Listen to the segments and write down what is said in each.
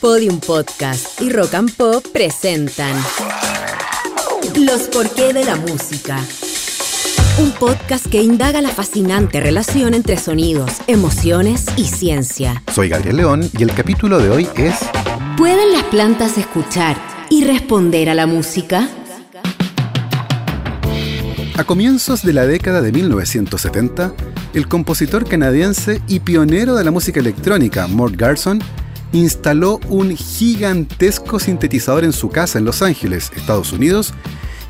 Podium Podcast y Rock and Pop presentan Los porqué de la música. Un podcast que indaga la fascinante relación entre sonidos, emociones y ciencia. Soy Gabriel León y el capítulo de hoy es ¿Pueden las plantas escuchar y responder a la música? A comienzos de la década de 1970, el compositor canadiense y pionero de la música electrónica, Mort Garson, instaló un gigantesco sintetizador en su casa en Los Ángeles, Estados Unidos,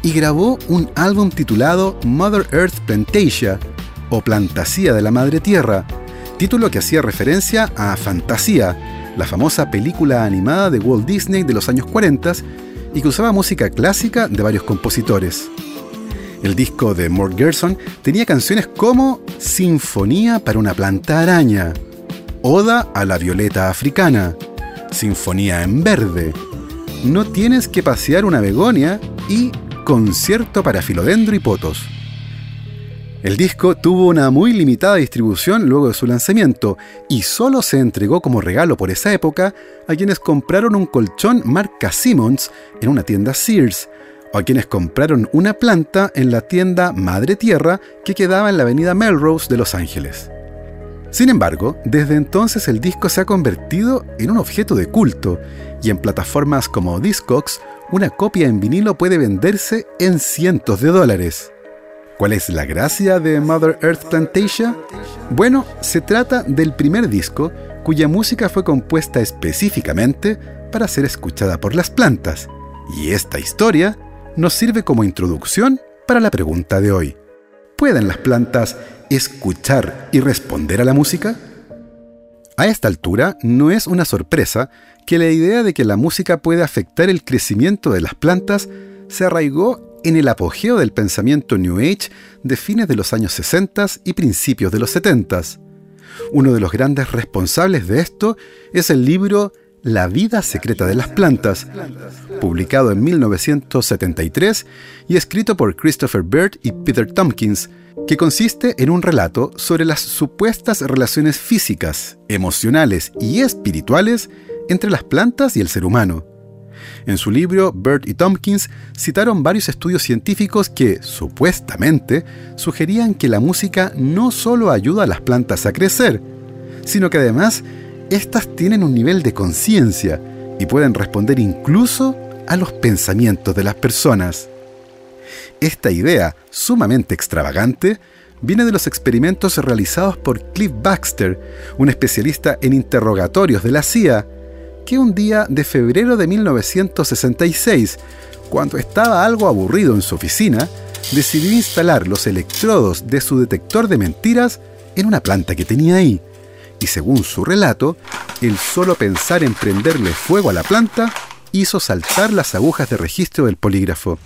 y grabó un álbum titulado Mother Earth Plantasia, o Plantasía de la Madre Tierra, título que hacía referencia a Fantasía, la famosa película animada de Walt Disney de los años 40 y que usaba música clásica de varios compositores. El disco de Mort Gerson tenía canciones como Sinfonía para una planta araña, Oda a la violeta africana, Sinfonía en verde, No tienes que pasear una begonia y Concierto para filodendro y potos. El disco tuvo una muy limitada distribución luego de su lanzamiento y solo se entregó como regalo por esa época a quienes compraron un colchón marca Simmons en una tienda Sears, o a quienes compraron una planta en la tienda Madre Tierra que quedaba en la avenida Melrose de Los Ángeles. Sin embargo, desde entonces el disco se ha convertido en un objeto de culto y en plataformas como Discogs una copia en vinilo puede venderse en cientos de dólares. ¿Cuál es la gracia de Mother Earth Plantation? Bueno, se trata del primer disco cuya música fue compuesta específicamente para ser escuchada por las plantas. Y esta historia nos sirve como introducción para la pregunta de hoy. ¿Pueden las plantas escuchar y responder a la música? A esta altura no es una sorpresa que la idea de que la música puede afectar el crecimiento de las plantas se arraigó en el apogeo del pensamiento New Age de fines de los años 60 y principios de los 70. Uno de los grandes responsables de esto es el libro la vida secreta de las plantas, publicado en 1973 y escrito por Christopher Bird y Peter Tompkins, que consiste en un relato sobre las supuestas relaciones físicas, emocionales y espirituales entre las plantas y el ser humano. En su libro, Bird y Tompkins citaron varios estudios científicos que, supuestamente, sugerían que la música no solo ayuda a las plantas a crecer, sino que además estas tienen un nivel de conciencia y pueden responder incluso a los pensamientos de las personas. Esta idea, sumamente extravagante, viene de los experimentos realizados por Cliff Baxter, un especialista en interrogatorios de la CIA, que un día de febrero de 1966, cuando estaba algo aburrido en su oficina, decidió instalar los electrodos de su detector de mentiras en una planta que tenía ahí y según su relato, el solo pensar en prenderle fuego a la planta hizo saltar las agujas de registro del polígrafo.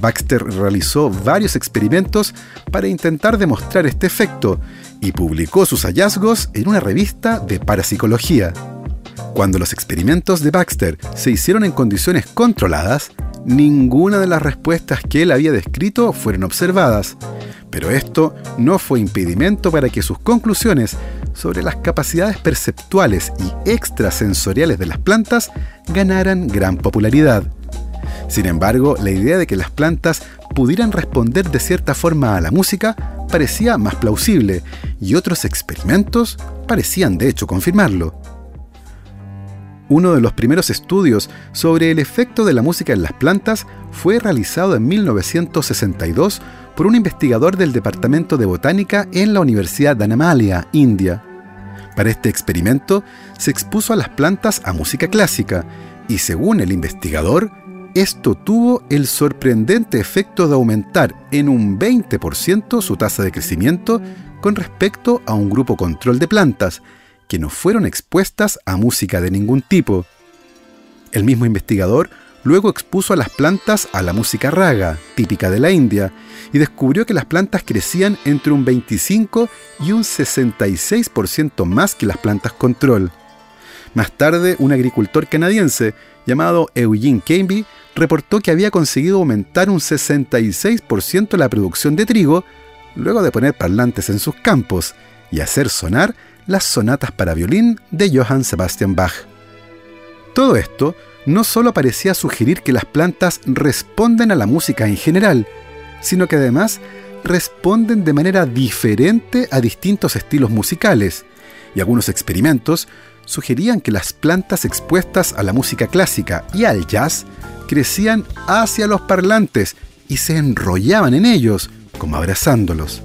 Baxter realizó varios experimentos para intentar demostrar este efecto y publicó sus hallazgos en una revista de parapsicología. Cuando los experimentos de Baxter se hicieron en condiciones controladas, ninguna de las respuestas que él había descrito fueron observadas, pero esto no fue impedimento para que sus conclusiones sobre las capacidades perceptuales y extrasensoriales de las plantas ganaran gran popularidad. Sin embargo, la idea de que las plantas pudieran responder de cierta forma a la música parecía más plausible y otros experimentos parecían de hecho confirmarlo. Uno de los primeros estudios sobre el efecto de la música en las plantas fue realizado en 1962 por un investigador del Departamento de Botánica en la Universidad de Anamalia, India. Para este experimento se expuso a las plantas a música clásica y según el investigador, esto tuvo el sorprendente efecto de aumentar en un 20% su tasa de crecimiento con respecto a un grupo control de plantas que no fueron expuestas a música de ningún tipo. El mismo investigador Luego expuso a las plantas a la música raga, típica de la India, y descubrió que las plantas crecían entre un 25 y un 66% más que las plantas control. Más tarde, un agricultor canadiense llamado Eugene Camby reportó que había conseguido aumentar un 66% la producción de trigo luego de poner parlantes en sus campos y hacer sonar las sonatas para violín de Johann Sebastian Bach. Todo esto no solo parecía sugerir que las plantas responden a la música en general, sino que además responden de manera diferente a distintos estilos musicales, y algunos experimentos sugerían que las plantas expuestas a la música clásica y al jazz crecían hacia los parlantes y se enrollaban en ellos, como abrazándolos.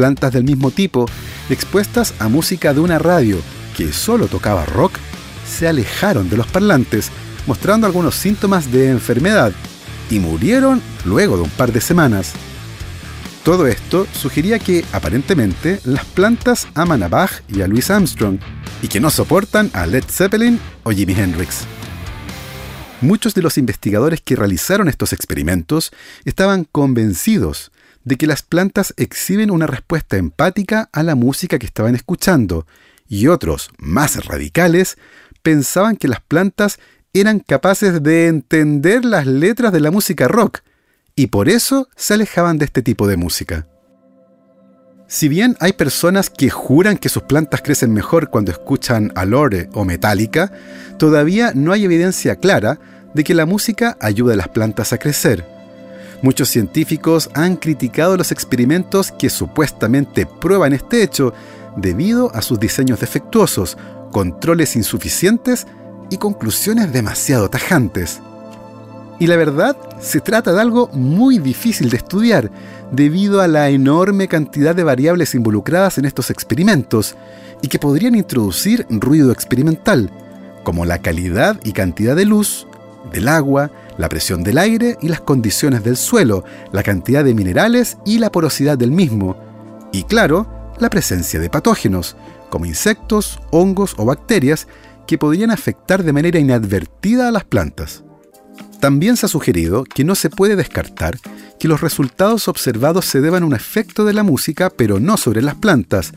Plantas del mismo tipo, expuestas a música de una radio que solo tocaba rock, se alejaron de los parlantes, mostrando algunos síntomas de enfermedad, y murieron luego de un par de semanas. Todo esto sugería que, aparentemente, las plantas aman a Bach y a Louis Armstrong, y que no soportan a Led Zeppelin o Jimi Hendrix. Muchos de los investigadores que realizaron estos experimentos estaban convencidos de que las plantas exhiben una respuesta empática a la música que estaban escuchando, y otros, más radicales, pensaban que las plantas eran capaces de entender las letras de la música rock, y por eso se alejaban de este tipo de música. Si bien hay personas que juran que sus plantas crecen mejor cuando escuchan a Lore o Metallica, todavía no hay evidencia clara de que la música ayuda a las plantas a crecer. Muchos científicos han criticado los experimentos que supuestamente prueban este hecho debido a sus diseños defectuosos, controles insuficientes y conclusiones demasiado tajantes. Y la verdad, se trata de algo muy difícil de estudiar, debido a la enorme cantidad de variables involucradas en estos experimentos, y que podrían introducir ruido experimental, como la calidad y cantidad de luz, del agua, la presión del aire y las condiciones del suelo, la cantidad de minerales y la porosidad del mismo, y claro, la presencia de patógenos, como insectos, hongos o bacterias, que podrían afectar de manera inadvertida a las plantas. También se ha sugerido que no se puede descartar que los resultados observados se deban a un efecto de la música, pero no sobre las plantas,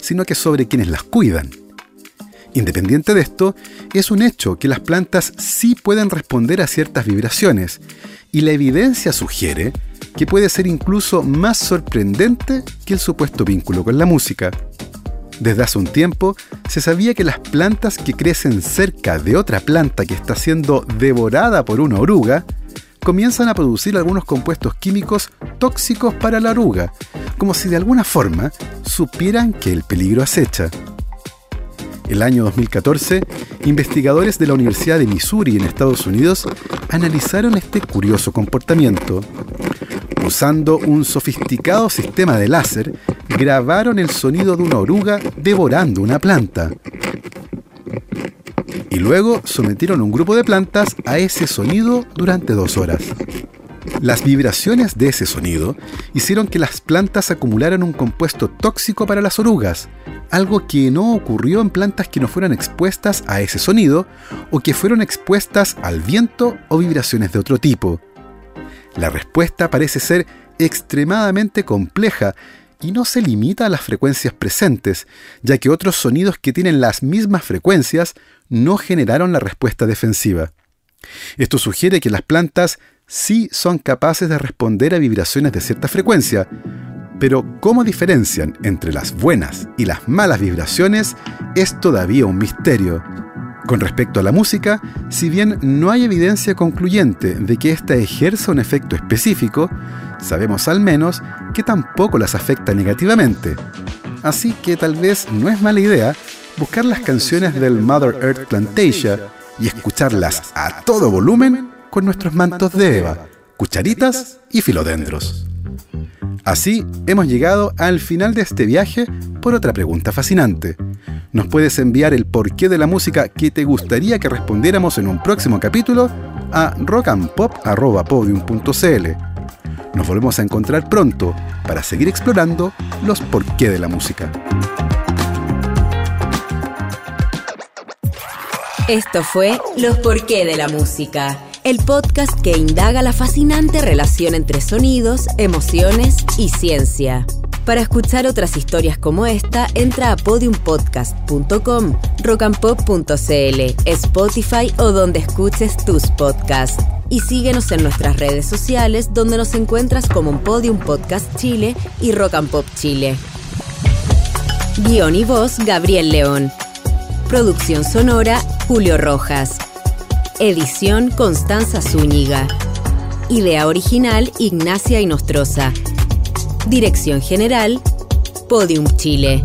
sino que sobre quienes las cuidan. Independiente de esto, es un hecho que las plantas sí pueden responder a ciertas vibraciones, y la evidencia sugiere que puede ser incluso más sorprendente que el supuesto vínculo con la música. Desde hace un tiempo se sabía que las plantas que crecen cerca de otra planta que está siendo devorada por una oruga comienzan a producir algunos compuestos químicos tóxicos para la oruga, como si de alguna forma supieran que el peligro acecha. El año 2014, investigadores de la Universidad de Missouri en Estados Unidos analizaron este curioso comportamiento. Usando un sofisticado sistema de láser, grabaron el sonido de una oruga devorando una planta. Y luego sometieron un grupo de plantas a ese sonido durante dos horas. Las vibraciones de ese sonido hicieron que las plantas acumularan un compuesto tóxico para las orugas, algo que no ocurrió en plantas que no fueran expuestas a ese sonido o que fueron expuestas al viento o vibraciones de otro tipo. La respuesta parece ser extremadamente compleja y no se limita a las frecuencias presentes, ya que otros sonidos que tienen las mismas frecuencias no generaron la respuesta defensiva. Esto sugiere que las plantas sí son capaces de responder a vibraciones de cierta frecuencia, pero cómo diferencian entre las buenas y las malas vibraciones es todavía un misterio. Con respecto a la música, si bien no hay evidencia concluyente de que ésta ejerza un efecto específico, sabemos al menos que tampoco las afecta negativamente. Así que tal vez no es mala idea buscar las canciones del Mother Earth Plantation y escucharlas a todo volumen con nuestros mantos de Eva, cucharitas y filodendros. Así hemos llegado al final de este viaje por otra pregunta fascinante. Nos puedes enviar el porqué de la música que te gustaría que respondiéramos en un próximo capítulo a rockandpop.podium.cl. Nos volvemos a encontrar pronto para seguir explorando los porqué de la música. Esto fue Los porqué de la música el podcast que indaga la fascinante relación entre sonidos, emociones y ciencia. Para escuchar otras historias como esta, entra a podiumpodcast.com, rockandpop.cl, Spotify o donde escuches tus podcasts. Y síguenos en nuestras redes sociales donde nos encuentras como un Podium Podcast Chile y Rock Chile. Guión y voz, Gabriel León. Producción sonora Julio Rojas. Edición Constanza Zúñiga. Idea original Ignacia Inostroza. Dirección general Podium Chile.